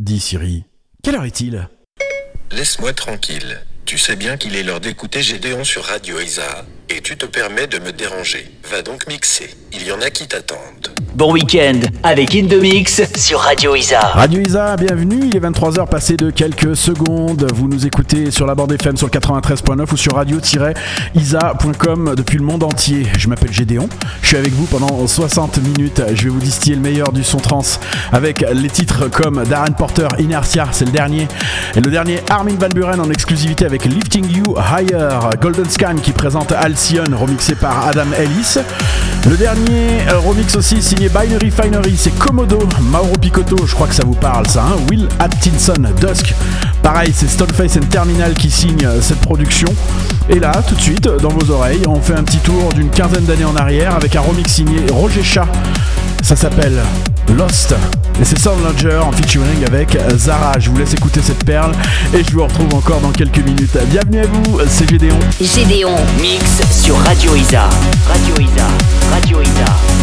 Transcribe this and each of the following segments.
Dis Siri, quelle heure est-il? Laisse-moi tranquille. Tu sais bien qu'il est l'heure d'écouter Gédéon sur Radio Isa, et tu te permets de me déranger. Va donc mixer. Il y en a qui t'attendent. Bon week-end avec Indomix sur Radio Isa. Radio Isa, bienvenue. Il est 23h passé de quelques secondes. Vous nous écoutez sur la bande FM sur le 93.9 ou sur radio-isa.com depuis le monde entier. Je m'appelle Gédéon. Je suis avec vous pendant 60 minutes. Je vais vous distiller le meilleur du son trans avec les titres comme Darren Porter, Inertia, c'est le dernier. Et le dernier, Armin Van Buren en exclusivité avec Lifting You Higher. Golden Scan qui présente Alcyon, remixé par Adam Ellis. Le dernier euh, remix aussi signé Binary Finery, c'est Komodo, Mauro Picotto, je crois que ça vous parle ça, hein Will Atkinson, Dusk. Pareil, c'est Stoneface and Terminal qui signe euh, cette production. Et là, tout de suite, dans vos oreilles, on fait un petit tour d'une quinzaine d'années en arrière avec un remix signé Roger Chat. Ça s'appelle Lost. Et c'est Soundlanger en featuring avec Zara. Je vous laisse écouter cette perle et je vous retrouve encore dans quelques minutes. Bienvenue à vous, c'est Gédéon. Gédéon mix sur. Radio Isa. Radio Isa. Radio Isa.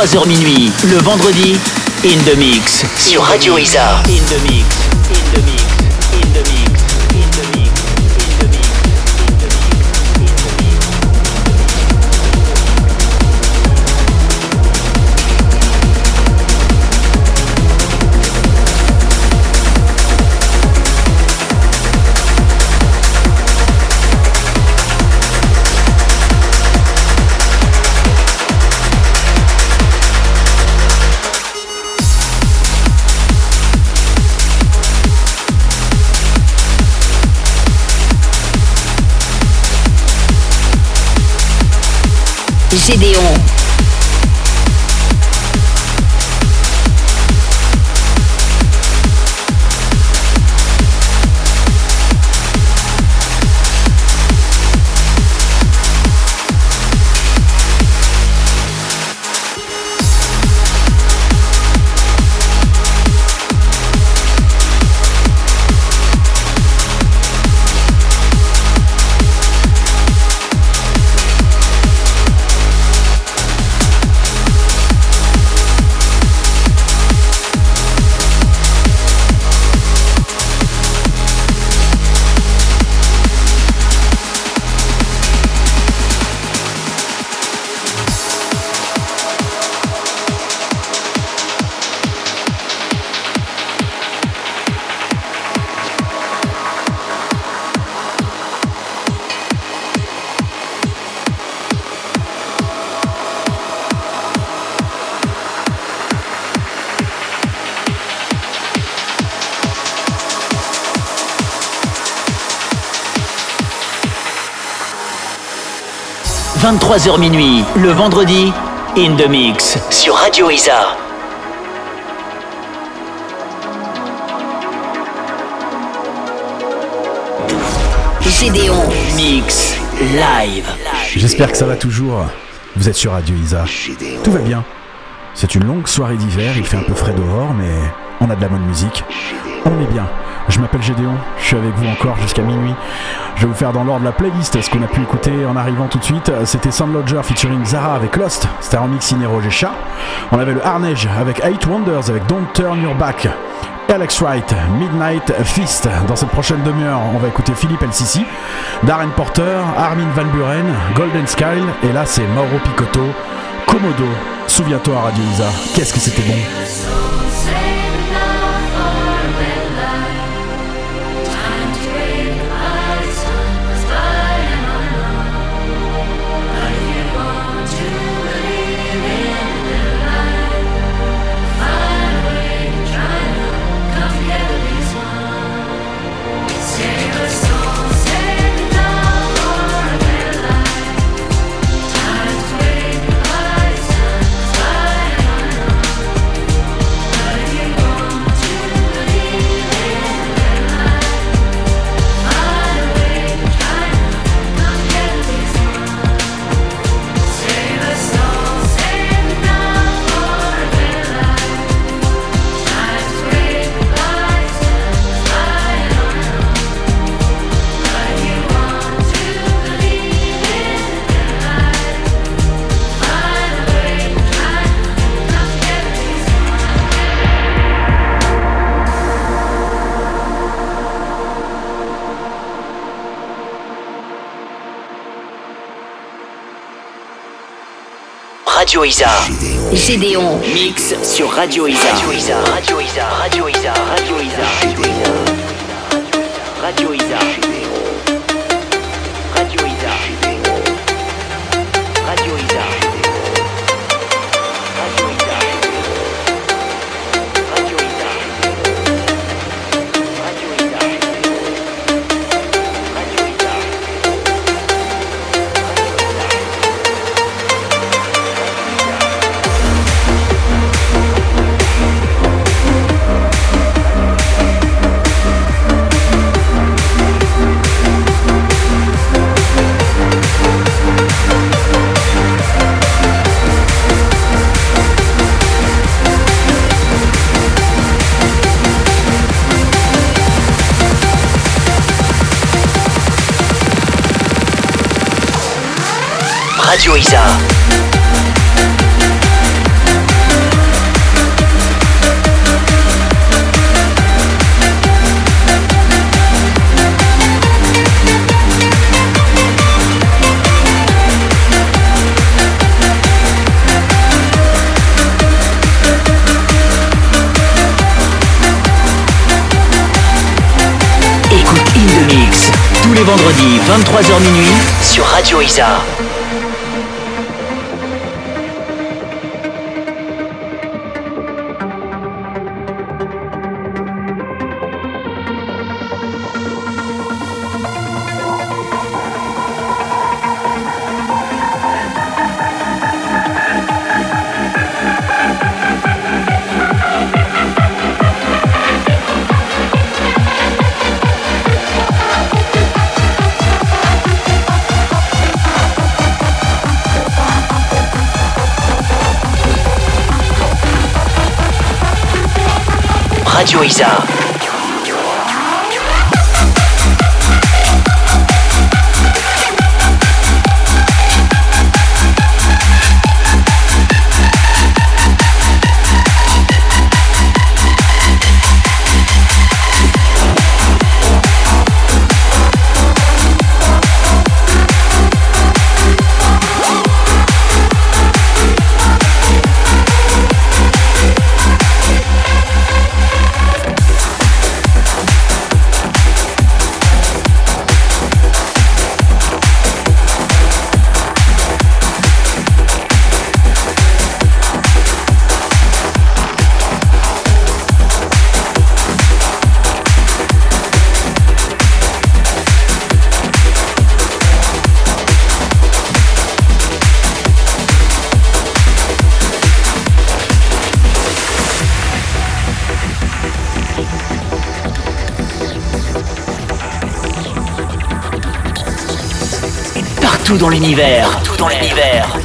23h minuit, le vendredi, In The Mix, sur Radio Isa. In The Mix, In The Mix. Gédéon. 23h minuit, le vendredi, In the Mix sur Radio Isa. Gédéon. Mix live. J'espère que ça va toujours. Vous êtes sur Radio Isa. Tout va bien. C'est une longue soirée d'hiver, il fait un peu frais dehors, mais on a de la bonne musique. On est bien. Je m'appelle Gédéon, je suis avec vous encore jusqu'à minuit. Je vais vous faire dans l'ordre la playlist ce qu'on a pu écouter en arrivant tout de suite. C'était Lodger featuring Zara avec Lost, c'était un remix signé Roger Chat. On avait le Harnage avec Eight Wonders avec Don't Turn Your Back. Alex Wright, Midnight Feast. Dans cette prochaine demi-heure, on va écouter Philippe LCC, Darren Porter, Armin Van Buren, Golden Sky, et là c'est Mauro Picotto, Komodo. Souviens-toi, Radio Isa, qu'est-ce que c'était bon! Radio Isa. Gédéon. Mix sur Radio Isa. Radio Isa. Radio Isa. Radio Isa. Radio Isa. Radio Isa. Radio Isa. Vendredis 23h minuit sur Radio Isa. Deezer. Partout dans l'univers. Partout dans l'univers.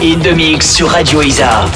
In the mix sur Radio Isa.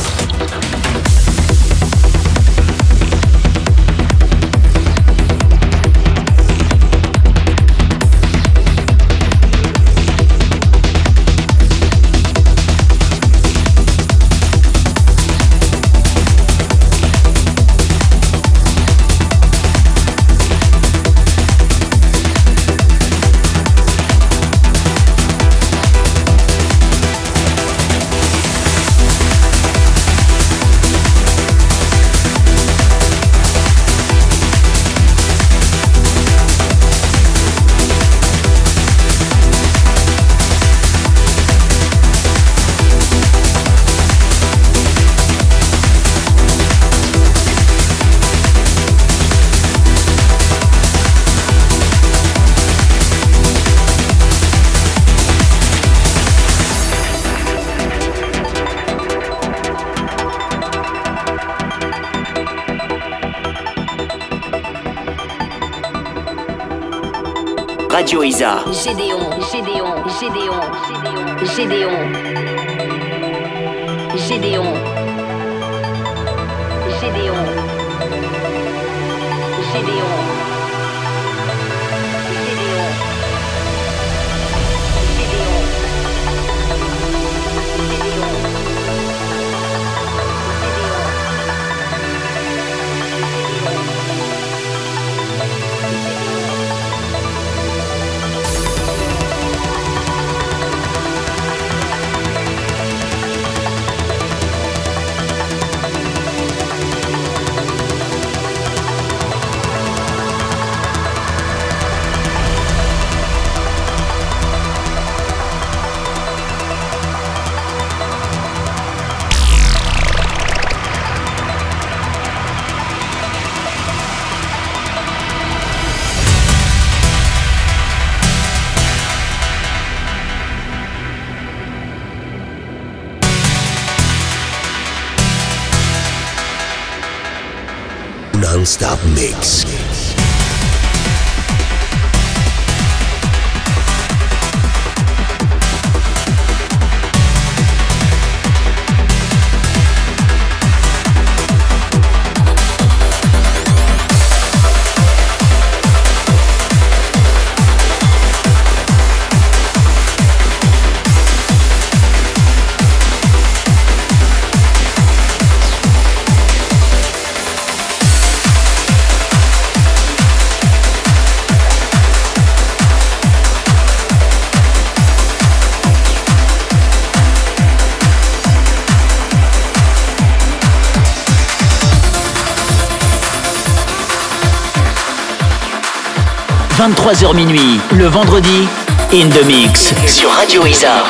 Gédéon, Gédéon, Gédéon, Gédéon, Gédéon, mix. 23h minuit, le vendredi, In The Mix sur Radio Isa.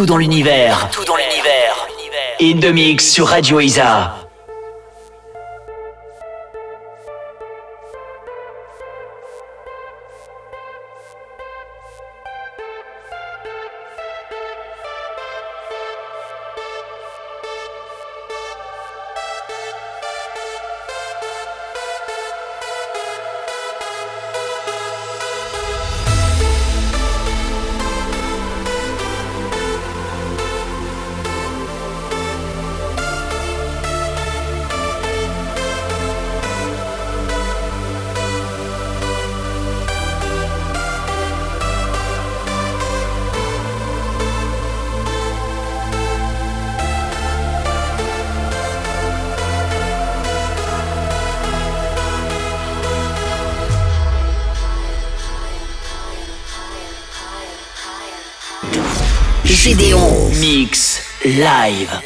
Partout dans l'univers. Partout dans l'univers. In the mix sur Radio Isa. Live.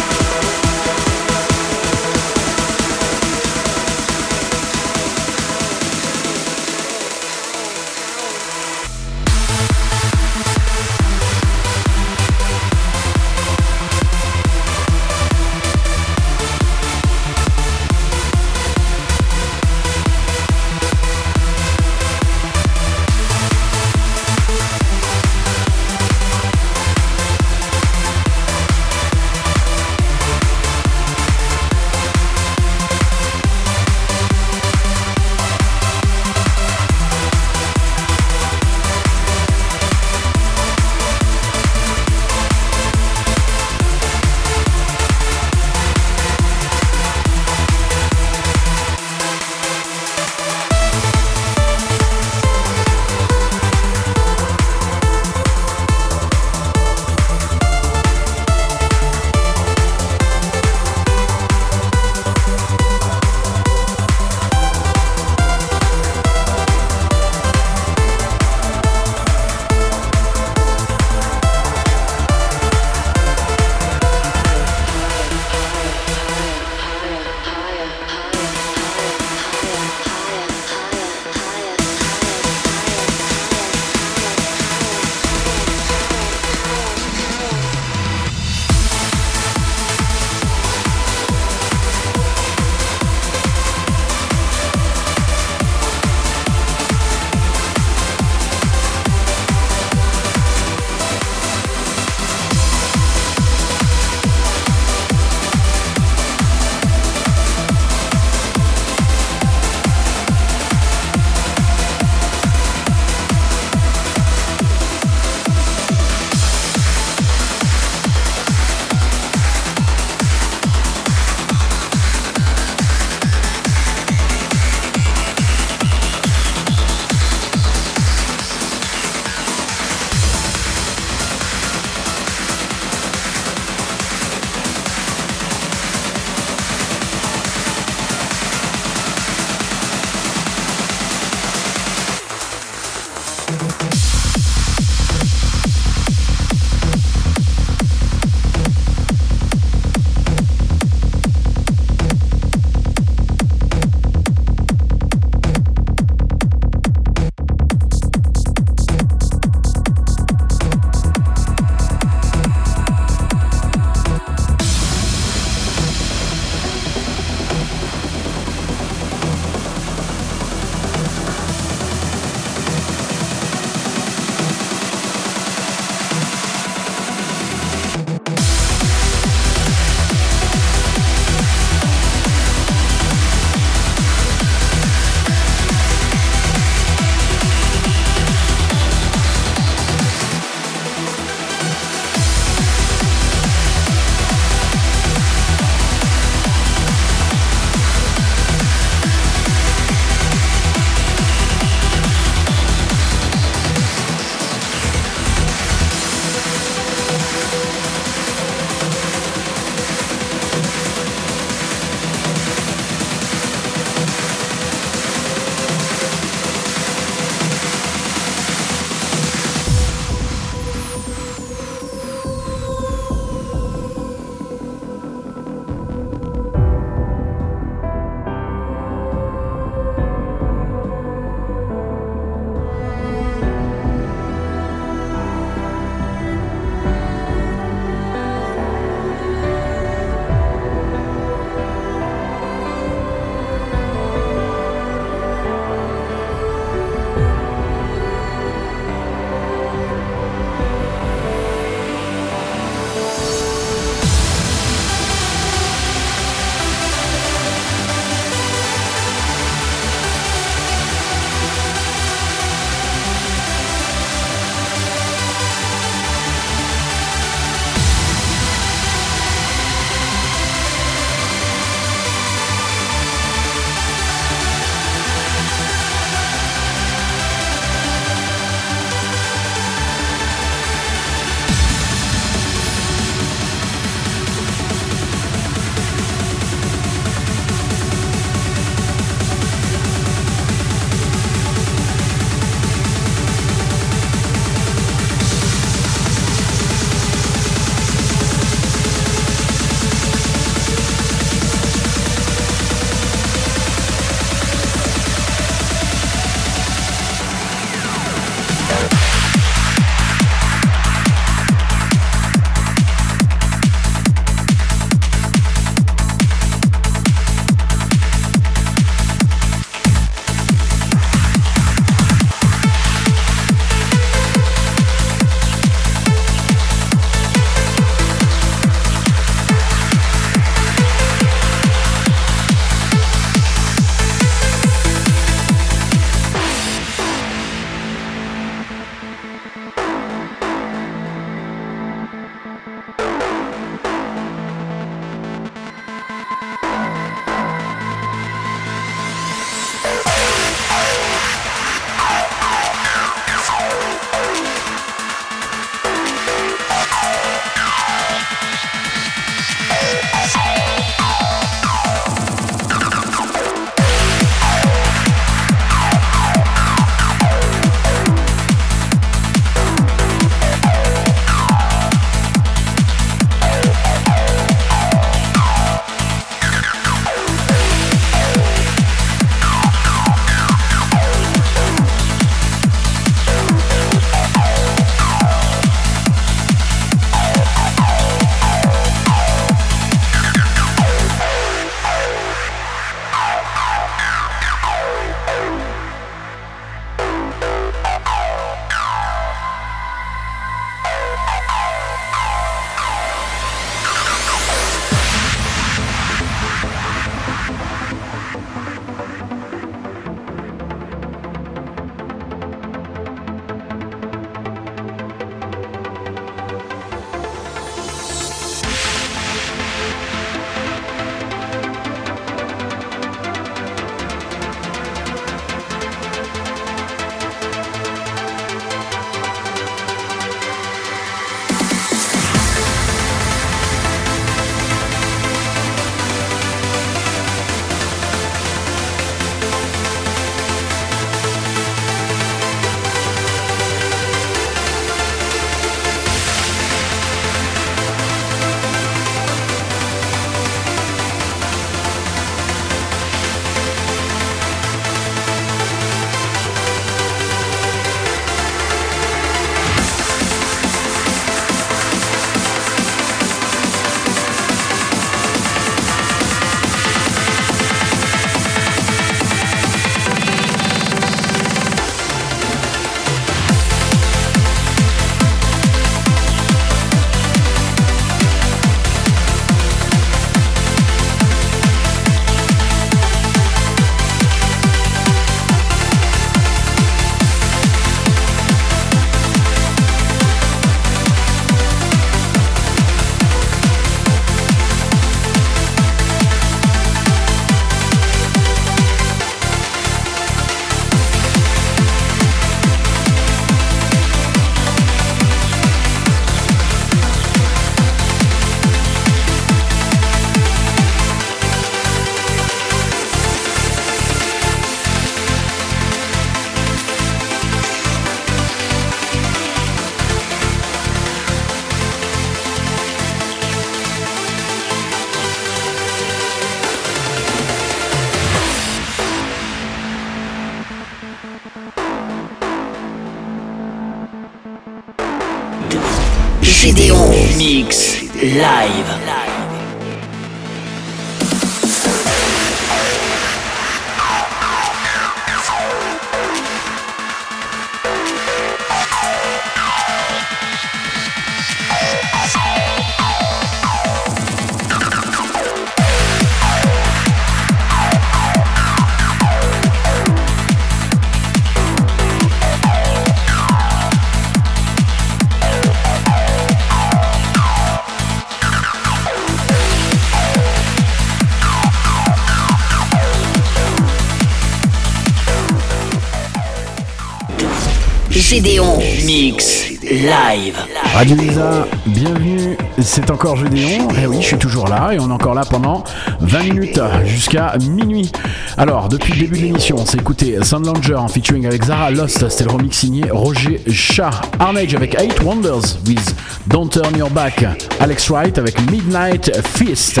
Gédéon. Mix Live. Radio Lisa, bienvenue, c'est encore Gédéon, et oui je suis toujours là, et on est encore là pendant 20 minutes, jusqu'à minuit. Alors, depuis le début de l'émission, on s'est écouté Soundlanger en featuring avec Zara Lost, c'était le remix signé Roger Chat, Arnage avec Eight Wonders with Don't Turn Your Back, Alex Wright avec Midnight Fist.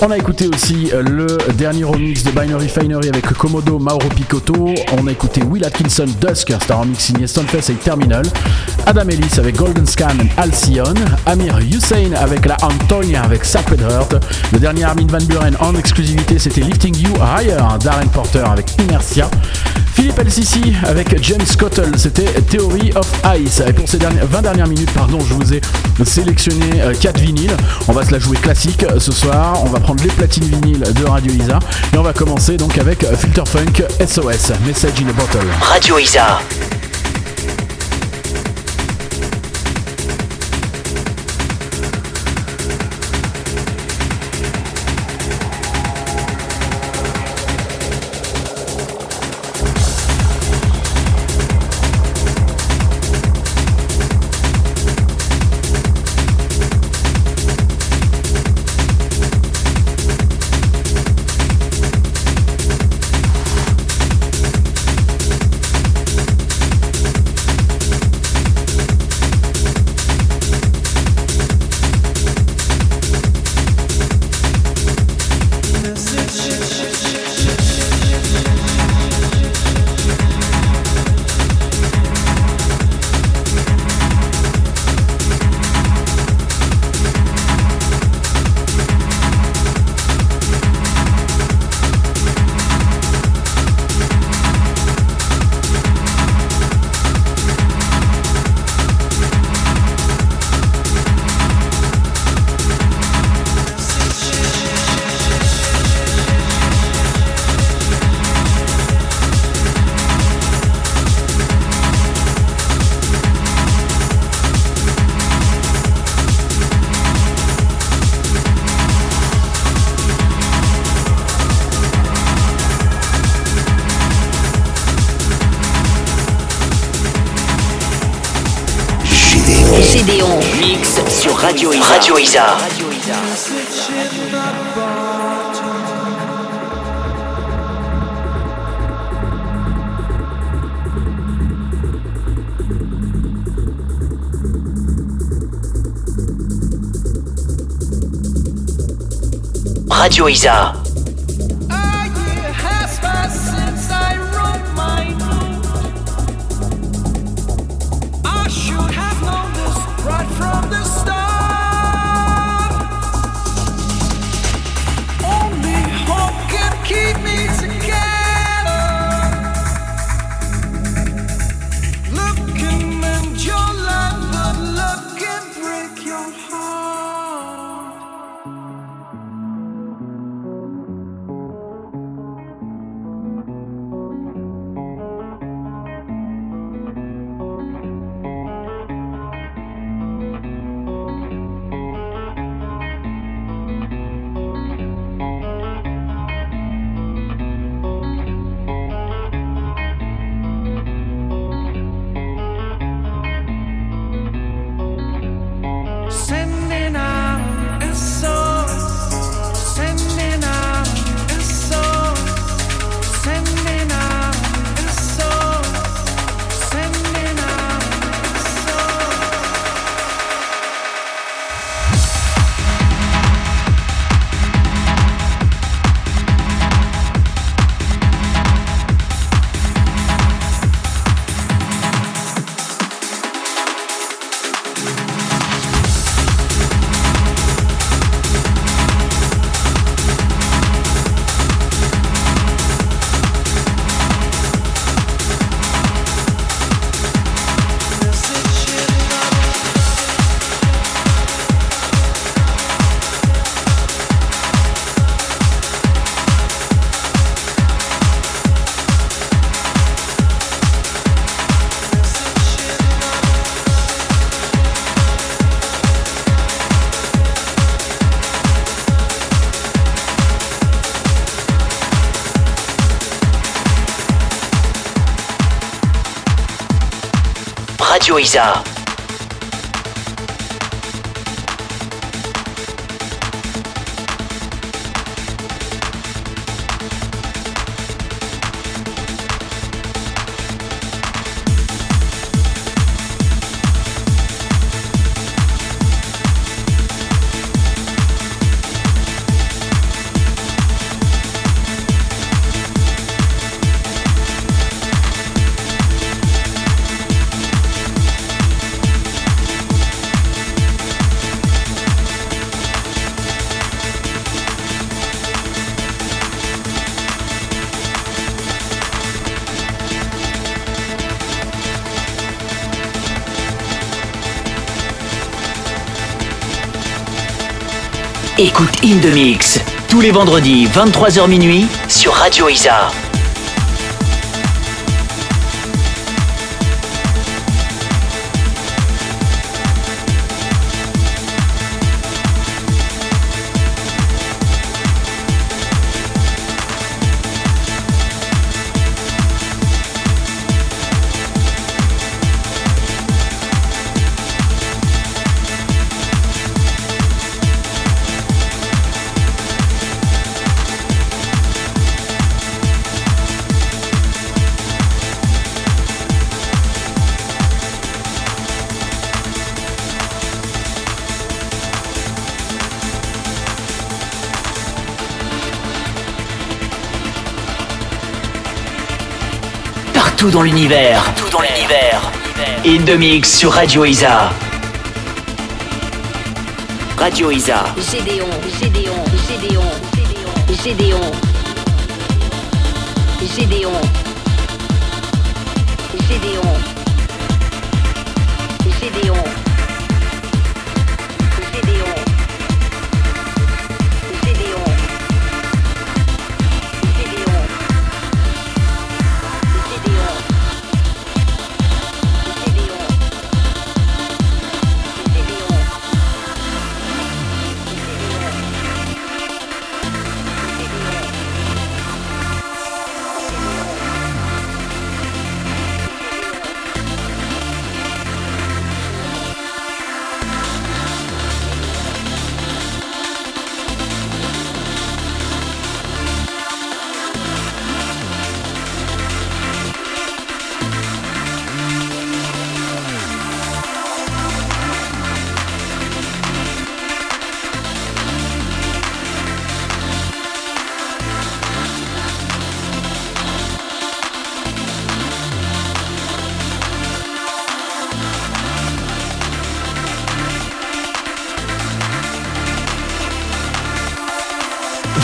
On a écouté aussi le dernier remix de Binary Finery avec Komodo Mauro Picotto, on a écouté Will Atkinson Dusk, c'est un remix signé Stonefest et Terminal, Adam Ellis avec Golden Scan et Alcyon, Amir Hussein avec la Antonia avec Sacred Heart, le dernier Armin Van Buren en exclusivité c'était Lifting You Higher, Darren Porter avec Inertia, Philippe LCC avec James Cottle, c'était Theory of Ice. Et pour ces dernières, 20 dernières minutes, pardon, je vous ai sélectionné 4 vinyles. On va se la jouer classique ce soir. On va prendre les platines vinyles de Radio Isa. Et on va commencer donc avec Filter Funk SOS, Message in a Bottle. Radio Isa. Radio Equalizer. In The Mix tous les vendredis 23h minuit sur Radio Isa. partout dans l'univers. Partout dans l'univers. In the mix sur Radio Isa. Radio Isa. Gédéon, Gédéon, Gédéon, Gédéon. Gédéon. Gédéon. Gédéon. Gédéon.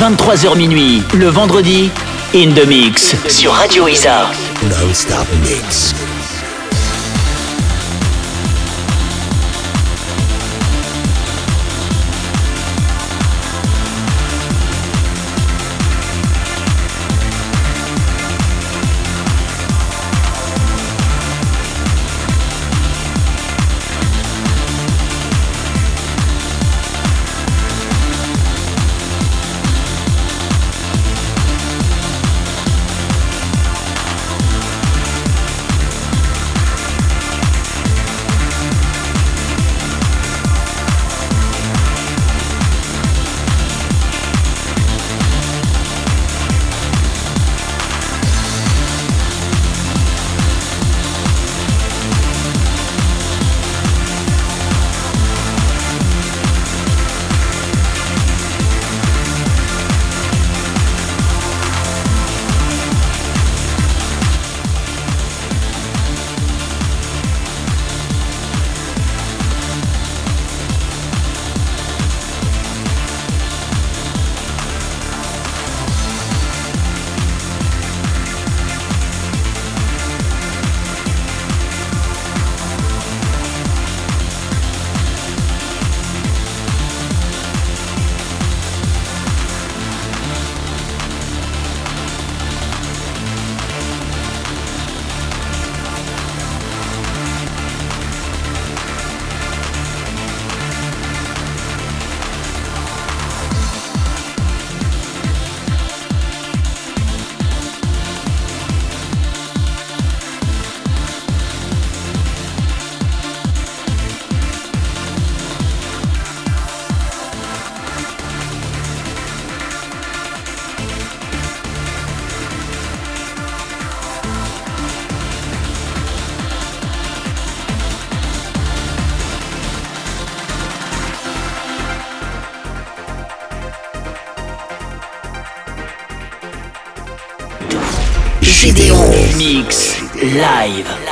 23h minuit, le vendredi, In The Mix sur Radio Isa. Non-stop mix. Mix live.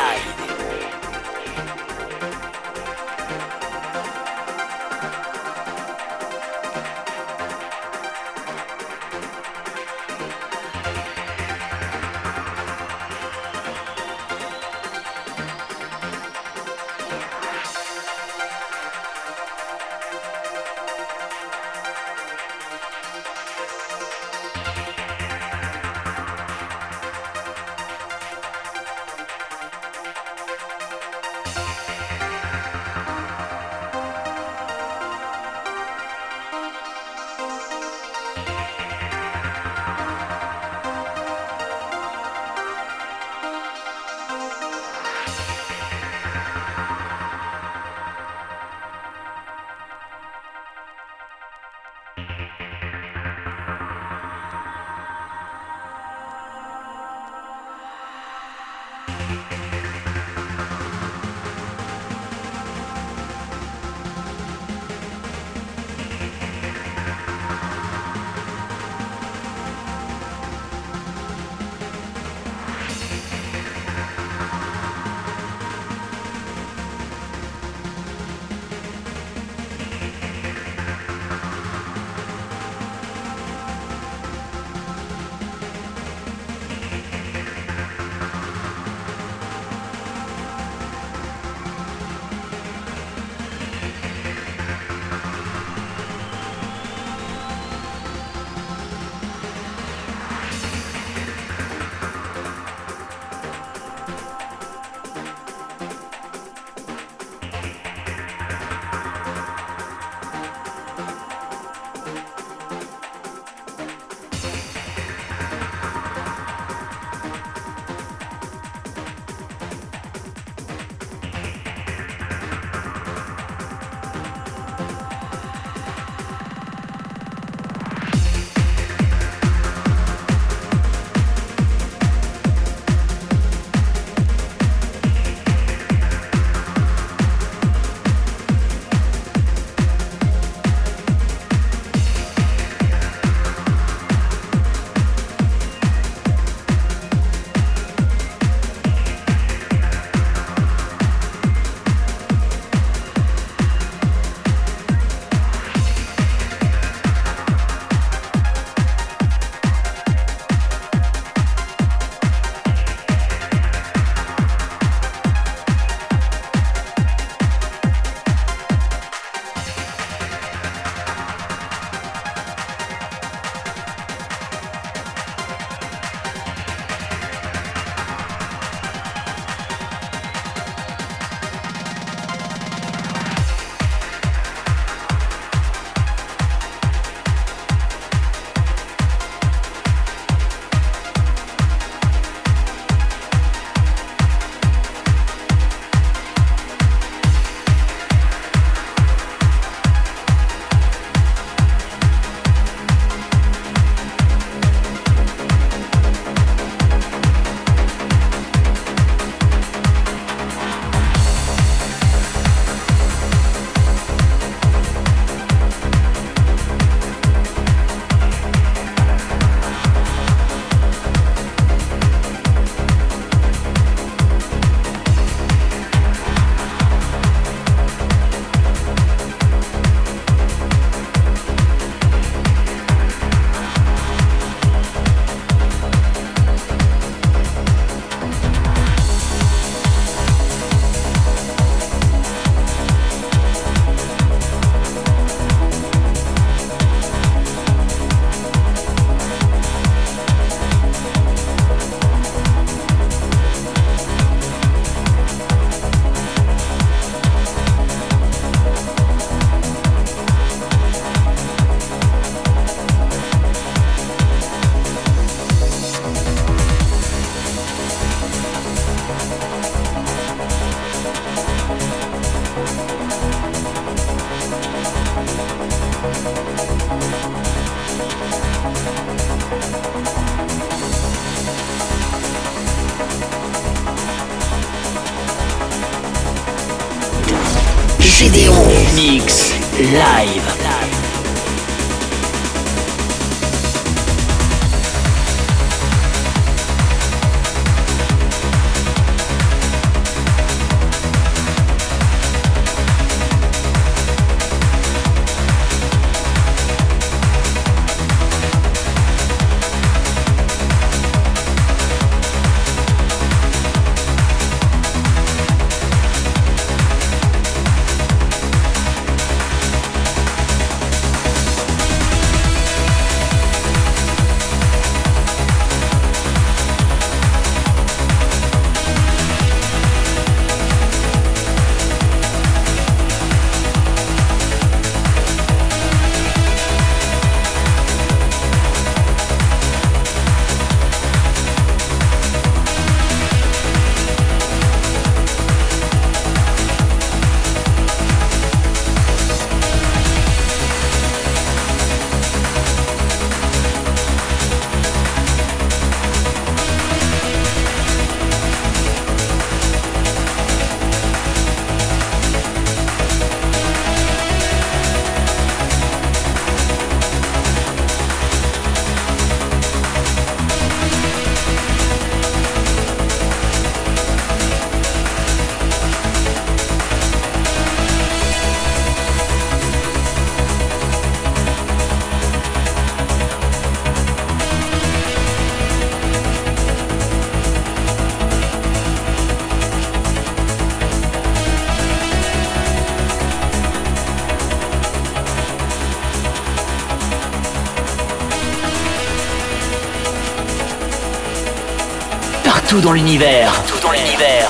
Tout dans l'univers. Tout dans l'univers.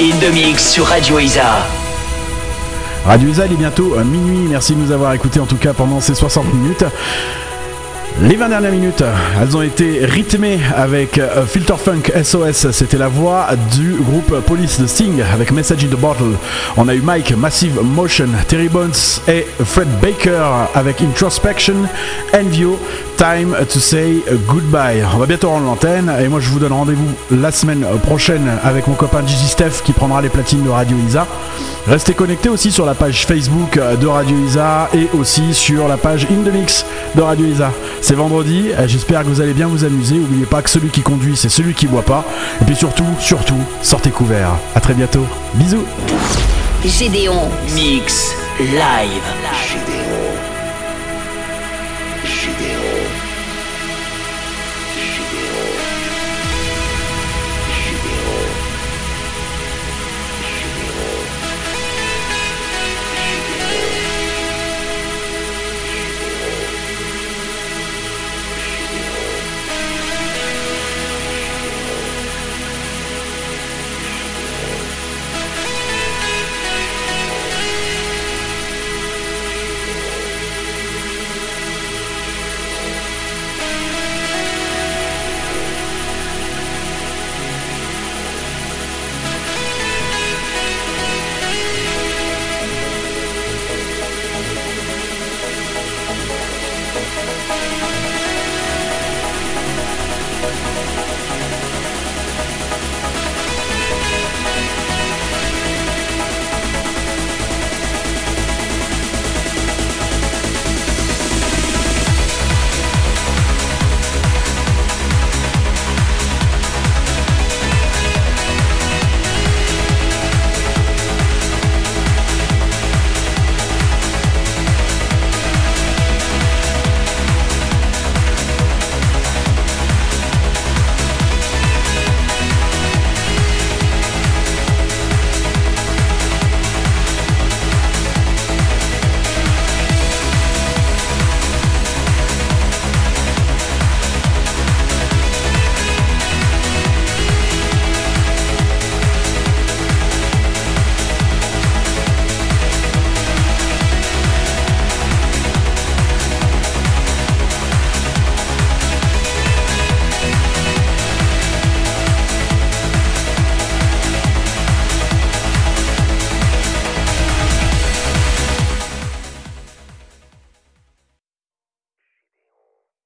In the mix sur Radio Isa. Radio Isa, il est bientôt à minuit. Merci de nous avoir écoutés en tout cas pendant ces 60 minutes. Les 20 dernières minutes, elles ont été rythmées avec euh, Filter Funk SOS. C'était la voix du groupe Police de Sting avec Message in the Bottle. On a eu Mike, Massive Motion, Terry Bones et Fred Baker avec Introspection, Envio, Time to Say Goodbye. On va bientôt rendre l'antenne et moi je vous donne rendez-vous la semaine prochaine avec mon copain Gigi Steph qui prendra les platines de Radio Isa. Restez connectés aussi sur la page Facebook de Radio Isa et aussi sur la page In The Mix de Radio Isa. C'est vendredi, euh, j'espère que vous allez bien vous amuser. N'oubliez pas que celui qui conduit, c'est celui qui boit pas. Et puis surtout, surtout, sortez couverts. À très bientôt. Bisous. Gédéon. Mix live.